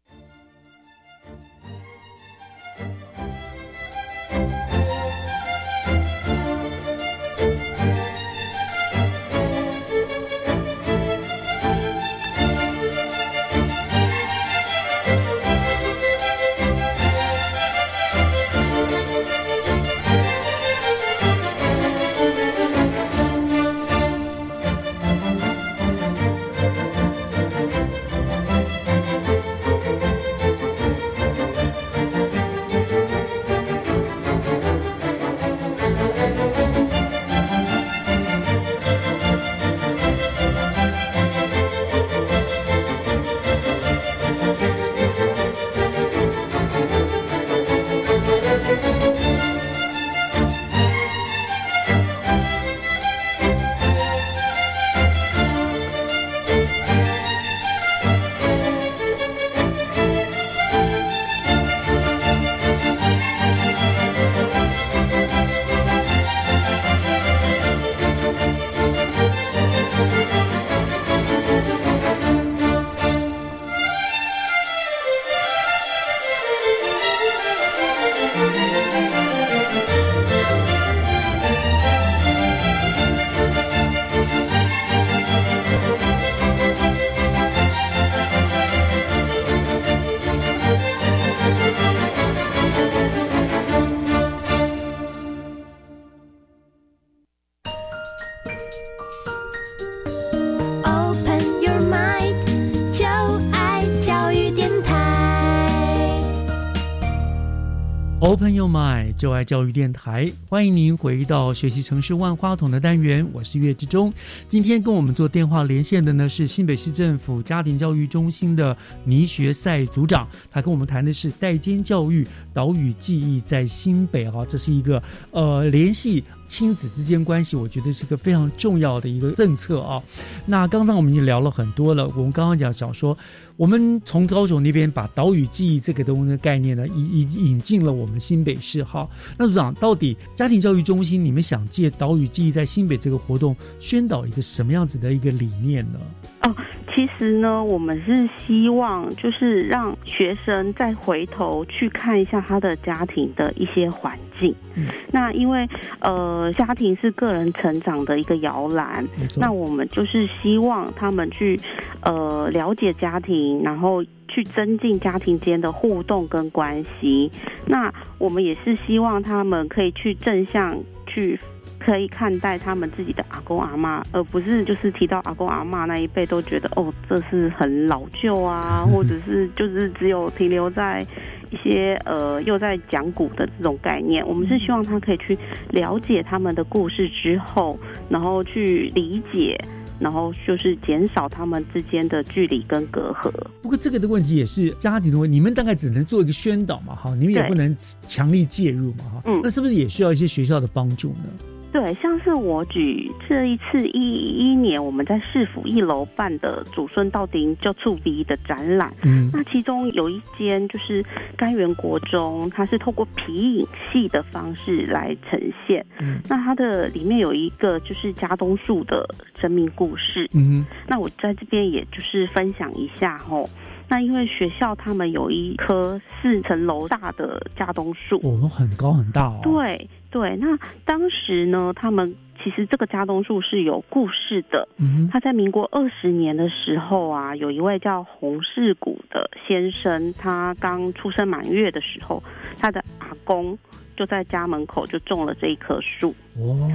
Open Your Mind，就爱教育电台，欢迎您回到学习城市万花筒的单元，我是岳志忠。今天跟我们做电话连线的呢是新北市政府家庭教育中心的倪学赛组长，他跟我们谈的是代间教育岛屿记忆在新北啊，这是一个呃联系。亲子之间关系，我觉得是个非常重要的一个政策啊。那刚刚我们已经聊了很多了，我们刚刚讲讲说，我们从高雄那边把岛屿记忆这个东西的概念呢，引引引进了我们新北市哈。那组长，到底家庭教育中心你们想借岛屿记忆在新北这个活动，宣导一个什么样子的一个理念呢？哦，其实呢，我们是希望就是让学生再回头去看一下他的家庭的一些环境。嗯，那因为呃，家庭是个人成长的一个摇篮，那我们就是希望他们去呃了解家庭，然后去增进家庭间的互动跟关系。那我们也是希望他们可以去正向去。可以看待他们自己的阿公阿妈，而不是就是提到阿公阿妈那一辈都觉得哦，这是很老旧啊，或者是就是只有停留在一些呃又在讲古的这种概念。我们是希望他可以去了解他们的故事之后，然后去理解，然后就是减少他们之间的距离跟隔阂。不过这个的问题也是家庭的问题，你们大概只能做一个宣导嘛，哈，你们也不能强力介入嘛，哈，嗯，那是不是也需要一些学校的帮助呢？对，像是我举这一次一一年我们在市府一楼办的祖孙道丁就触鼻的展览，嗯，那其中有一间就是甘源国中，它是透过皮影戏的方式来呈现，嗯，那它的里面有一个就是家东树的生命故事，嗯，那我在这边也就是分享一下吼。那因为学校他们有一棵四层楼大的家东树，哦，很高很大哦。对对，那当时呢，他们其实这个家东树是有故事的。嗯，他在民国二十年的时候啊，有一位叫洪世谷的先生，他刚出生满月的时候，他的阿公就在家门口就种了这一棵树。哦，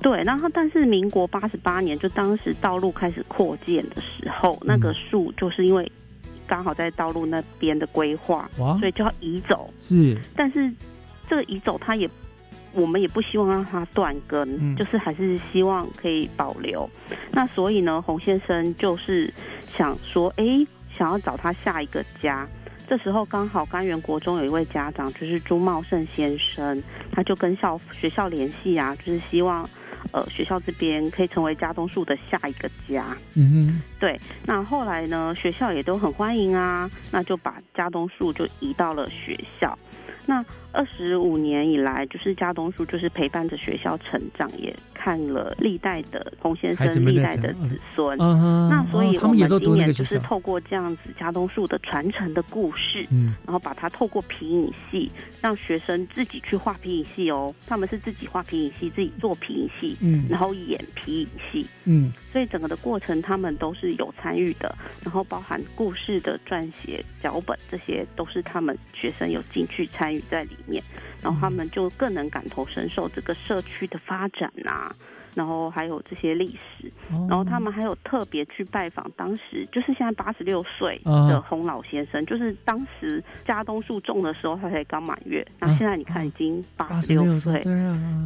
对，然后但是民国八十八年，就当时道路开始扩建的时候，那个树就是因为。刚好在道路那边的规划，所以就要移走。是，但是这个移走，它也我们也不希望让它断根，就是还是希望可以保留。那所以呢，洪先生就是想说，哎，想要找他下一个家。这时候刚好甘源国中有一位家长，就是朱茂盛先生，他就跟校学校联系啊，就是希望。呃，学校这边可以成为家东树的下一个家。嗯哼，对。那后来呢，学校也都很欢迎啊，那就把家东树就移到了学校。那二十五年以来，就是家东树就是陪伴着学校成长，也看了历代的龚先生、历代的子孙。那所以我们今年就是透过这样子家东树的传承的故事，嗯，然后把它透过皮影戏，让学生自己去画皮影戏哦。他们是自己画皮影戏，自己做皮影戏，嗯，然后演皮影戏，嗯，所以整个的过程他们都是有参与的，然后包含故事的撰写、脚本，这些都是他们学生有进去参与在里。面，然后他们就更能感同身受这个社区的发展呐。然后还有这些历史，然后他们还有特别去拜访当时就是现在八十六岁的洪老先生，就是当时家东树种的时候他才刚满月，那现在你看已经八十六岁，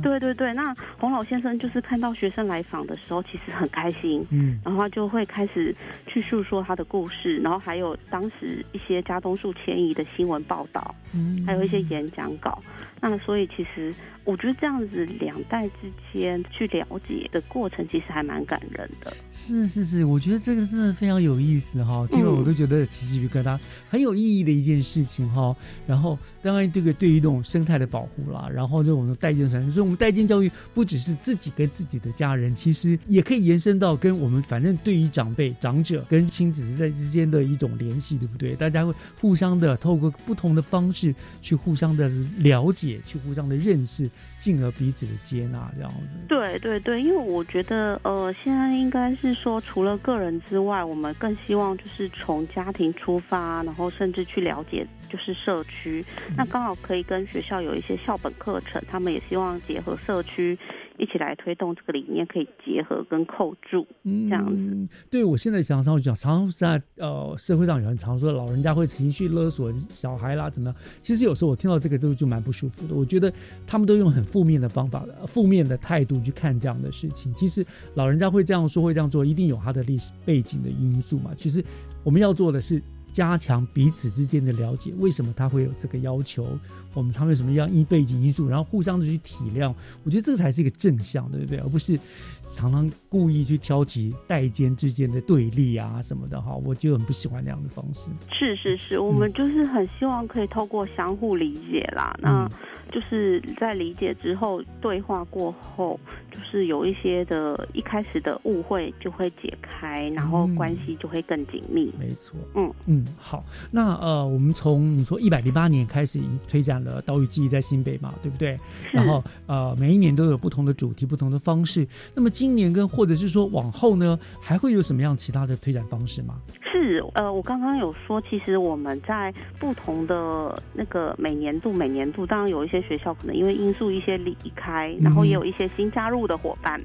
对对对。那洪老先生就是看到学生来访的时候，其实很开心，嗯，然后他就会开始去诉说他的故事，然后还有当时一些家东树迁移的新闻报道，嗯，还有一些演讲稿。那所以其实。我觉得这样子两代之间去了解的过程，其实还蛮感人的。是是是，我觉得这个真的非常有意思哈，听了我都觉得起鸡皮疙瘩，很有意义的一件事情哈。然后当然这个对于这种生态的保护啦，然后这种代间传承，所以我们代间教育不只是自己跟自己的家人，其实也可以延伸到跟我们反正对于长辈、长者跟亲子在之间的一种联系，对不对？大家会互相的透过不同的方式去互相的了解，去互相的认识。进而彼此的接纳，这样子。对对对，因为我觉得，呃，现在应该是说，除了个人之外，我们更希望就是从家庭出发，然后甚至去了解就是社区。那刚好可以跟学校有一些校本课程，他们也希望结合社区一起来推动这个理念，可以结合跟扣住这样子。对我现在想常讲，常常在呃社会上有人常说老人家会情绪勒索小孩啦，怎么样？其实有时候我听到这个都就蛮不舒服的。我觉得他们都用很负面的方法、负面的态度去看这样的事情。其实老人家会这样说、会这样做，一定有他的历史背景的因素嘛。其实我们要做的是。加强彼此之间的了解，为什么他会有这个要求？我们他为什么要因背景因素，然后互相的去体谅？我觉得这才是一个正向，对不对？而不是常常故意去挑起代间之间的对立啊什么的哈。我就很不喜欢那样的方式。是是是，我们就是很希望可以透过相互理解啦，那就是在理解之后，对话过后，就是有一些的一开始的误会就会解开，然后关系就会更紧密。没错，嗯嗯。好，那呃，我们从你说一百零八年开始推展了岛屿记忆在新北嘛，对不对？然后呃，每一年都有不同的主题、不同的方式。那么今年跟或者是说往后呢，还会有什么样其他的推展方式吗？是呃，我刚刚有说，其实我们在不同的那个每年度、每年度，当然有一些学校可能因为因素一些离开，然后也有一些新加入的伙伴。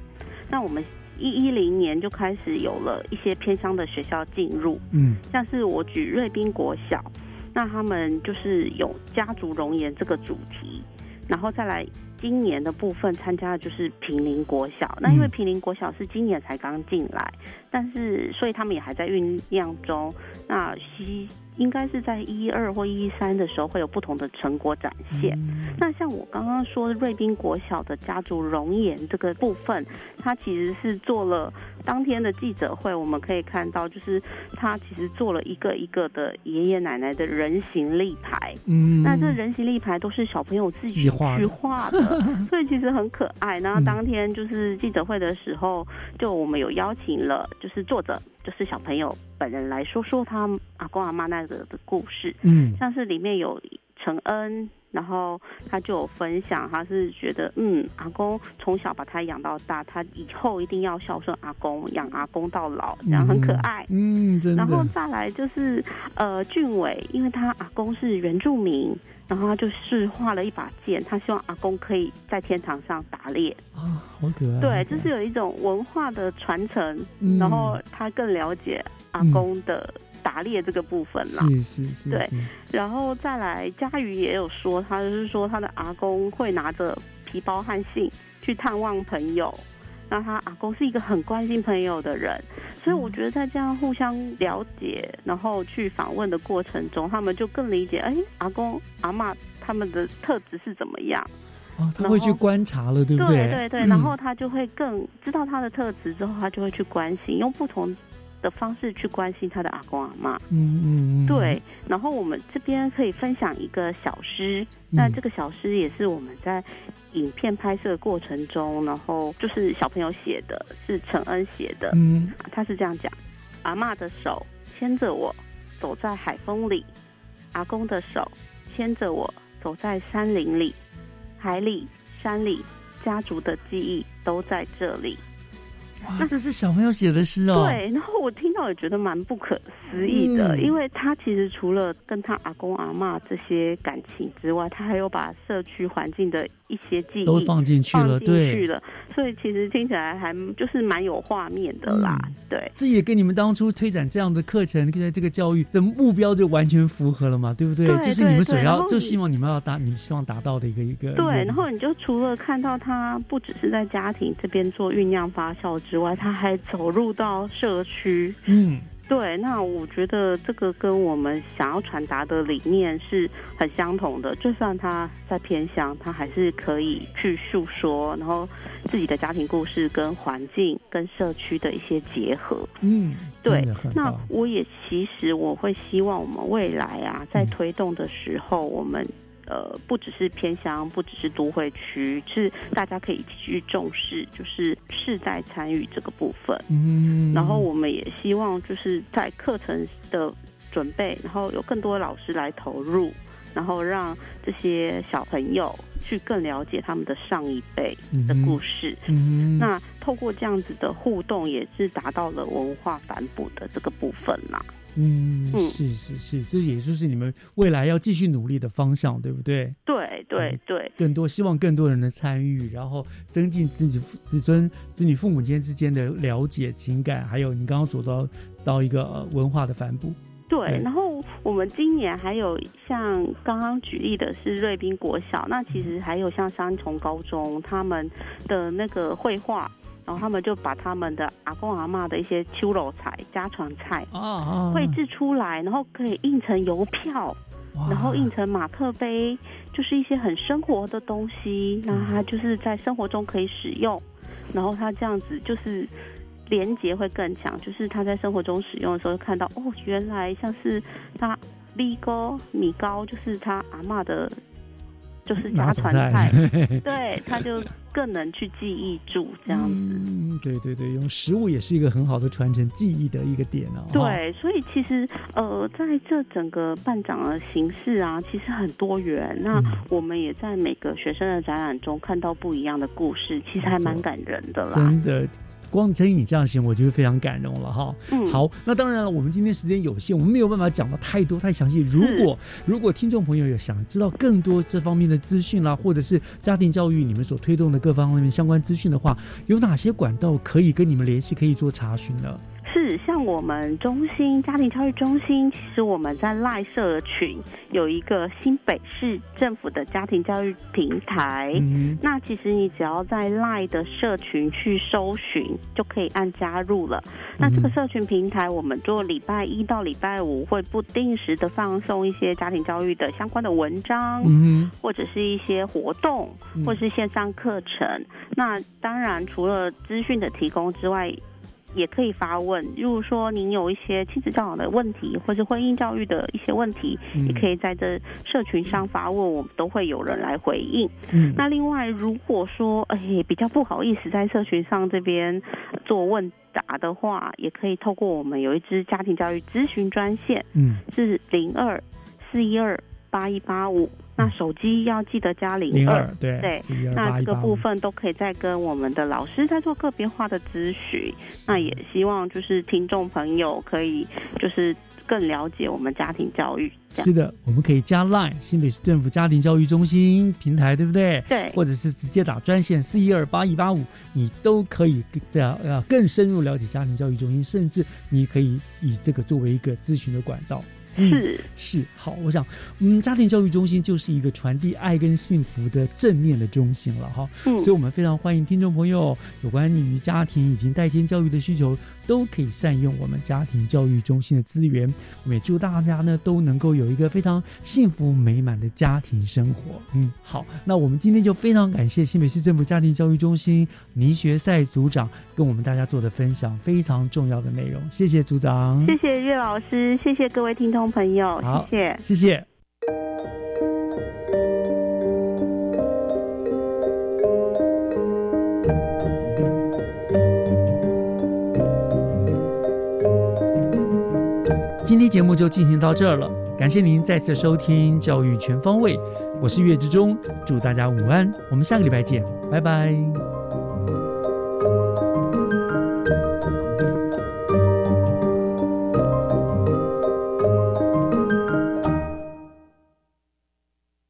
那我们。一一零年就开始有了一些偏乡的学校进入，嗯，像是我举瑞滨国小，那他们就是有家族容颜这个主题，然后再来今年的部分参加的就是平林国小，那因为平林国小是今年才刚进来，但是所以他们也还在酝酿中，那西。应该是在一二或一三的时候会有不同的成果展现。那像我刚刚说瑞滨国小的家族容颜这个部分，它其实是做了当天的记者会，我们可以看到，就是他其实做了一个一个的爷爷奶奶的人形立牌。嗯，那这人形立牌都是小朋友自己去画的，所以其实很可爱。然后当天就是记者会的时候，就我们有邀请了，就是作者。就是小朋友本人来说说他阿公阿妈那个的故事，嗯，像是里面有陈恩，然后他就有分享，他是觉得嗯，阿公从小把他养到大，他以后一定要孝顺阿公，养阿公到老，这样很可爱，嗯，真的。然后再来就是呃俊伟，因为他阿公是原住民。然后他就是画了一把剑，他希望阿公可以在天堂上打猎啊，好可爱。对，就是有一种文化的传承，然后他更了解阿公的打猎这个部分啦。是是是。对，然后再来，佳瑜也有说，他就是说他的阿公会拿着皮包和信去探望朋友。那他阿公是一个很关心朋友的人，所以我觉得在这样互相了解，然后去访问的过程中，他们就更理解，哎，阿公阿妈他们的特质是怎么样。哦，他会去观察了，对不对？对对对，然后他就会更知道他的特质之后，他就会去关心，用不同的方式去关心他的阿公阿妈。嗯嗯嗯。对，然后我们这边可以分享一个小诗，那这个小诗也是我们在。影片拍摄过程中，然后就是小朋友写的，是陈恩写的。嗯，他是这样讲：阿妈的手牵着我走在海风里，阿公的手牵着我走在山林里，海里、山里，家族的记忆都在这里。哇，这是小朋友写的诗哦。对，然后我听到也觉得蛮不可思议的，因为他其实除了跟他阿公阿妈这些感情之外，他还有把社区环境的一些记忆都放进去了，对，去了所以其实听起来还就是蛮有画面的啦。对，这也跟你们当初推展这样的课程，跟这个教育的目标就完全符合了嘛，对不对？就是你们所要，就希望你们要达，你们希望达到的一个一个。对，然后你就除了看到他不只是在家庭这边做酝酿发酵。之外，他还走入到社区。嗯，对，那我觉得这个跟我们想要传达的理念是很相同的。就算他在偏乡，他还是可以去诉说，然后自己的家庭故事跟环境、跟社区的一些结合。嗯，对。那我也其实我会希望我们未来啊，在推动的时候，我们。呃，不只是偏乡，不只是都会区，是大家可以一起去重视，就是是在参与这个部分。嗯，然后我们也希望就是在课程的准备，然后有更多老师来投入，然后让这些小朋友去更了解他们的上一辈的故事。嗯，那透过这样子的互动，也是达到了文化反哺的这个部分啦。嗯，是是是，这也就是你们未来要继续努力的方向，对不对？对对对，更多希望更多人的参与，然后增进自己子孙子女父母间之间的了解情感，还有你刚刚说到到一个文化的反哺。对，然后我们今年还有像刚刚举例的是瑞滨国小，那其实还有像三重高中他们的那个绘画，然后他们就把他们的阿公阿妈的一些秋楼菜、家传菜绘制出来，然后可以印成邮票，然后印成马克杯，就是一些很生活的东西，那它就是在生活中可以使用，然后它这样子就是。连接会更强，就是他在生活中使用的时候，看到哦，原来像是他米糕、米糕，就是他阿妈的，就是家传菜，对，他就更能去记忆住这样子。嗯，对对对，用食物也是一个很好的传承记忆的一个点哦。对，所以其实呃，在这整个办展的形式啊，其实很多元。那我们也在每个学生的展览中看到不一样的故事，其实还蛮感人的啦。真的。光听你这样形容，我就非常感动了哈。嗯，好，那当然了，我们今天时间有限，我们没有办法讲的太多太详细。如果如果听众朋友有想知道更多这方面的资讯啦，或者是家庭教育你们所推动的各方面相关资讯的话，有哪些管道可以跟你们联系，可以做查询呢？是像我们中心家庭教育中心，其实我们在赖社群有一个新北市政府的家庭教育平台。那其实你只要在赖的社群去搜寻，就可以按加入了。那这个社群平台，我们做礼拜一到礼拜五会不定时的放送一些家庭教育的相关的文章，或者是一些活动，或是线上课程。那当然，除了资讯的提供之外，也可以发问，如果说您有一些亲子教养的问题，或是婚姻教育的一些问题，也可以在这社群上发问，我们都会有人来回应。嗯，那另外如果说哎比较不好意思在社群上这边做问答的话，也可以透过我们有一支家庭教育咨询专线，嗯，是零二四一二八一八五。那手机要记得加零二，对对，那这个部分都可以再跟我们的老师再做个别化的咨询。那也希望就是听众朋友可以就是更了解我们家庭教育。是的，我们可以加 Line 新北市政府家庭教育中心平台，对不对？对，或者是直接打专线四一二八一八五，你都可以这样呃更深入了解家庭教育中心，甚至你可以以这个作为一个咨询的管道。是是好，我想，嗯，家庭教育中心就是一个传递爱跟幸福的正面的中心了哈。嗯，所以我们非常欢迎听众朋友有关于家庭以及代天教育的需求，都可以善用我们家庭教育中心的资源。我们也祝大家呢都能够有一个非常幸福美满的家庭生活。嗯，好，那我们今天就非常感谢新北市政府家庭教育中心倪学赛组长跟我们大家做的分享，非常重要的内容。谢谢组长，谢谢岳老师，谢谢各位听众。朋友，谢谢，谢谢。今天节目就进行到这儿了，感谢您再次收听《教育全方位》，我是岳志忠，祝大家午安，我们下个礼拜见，拜拜。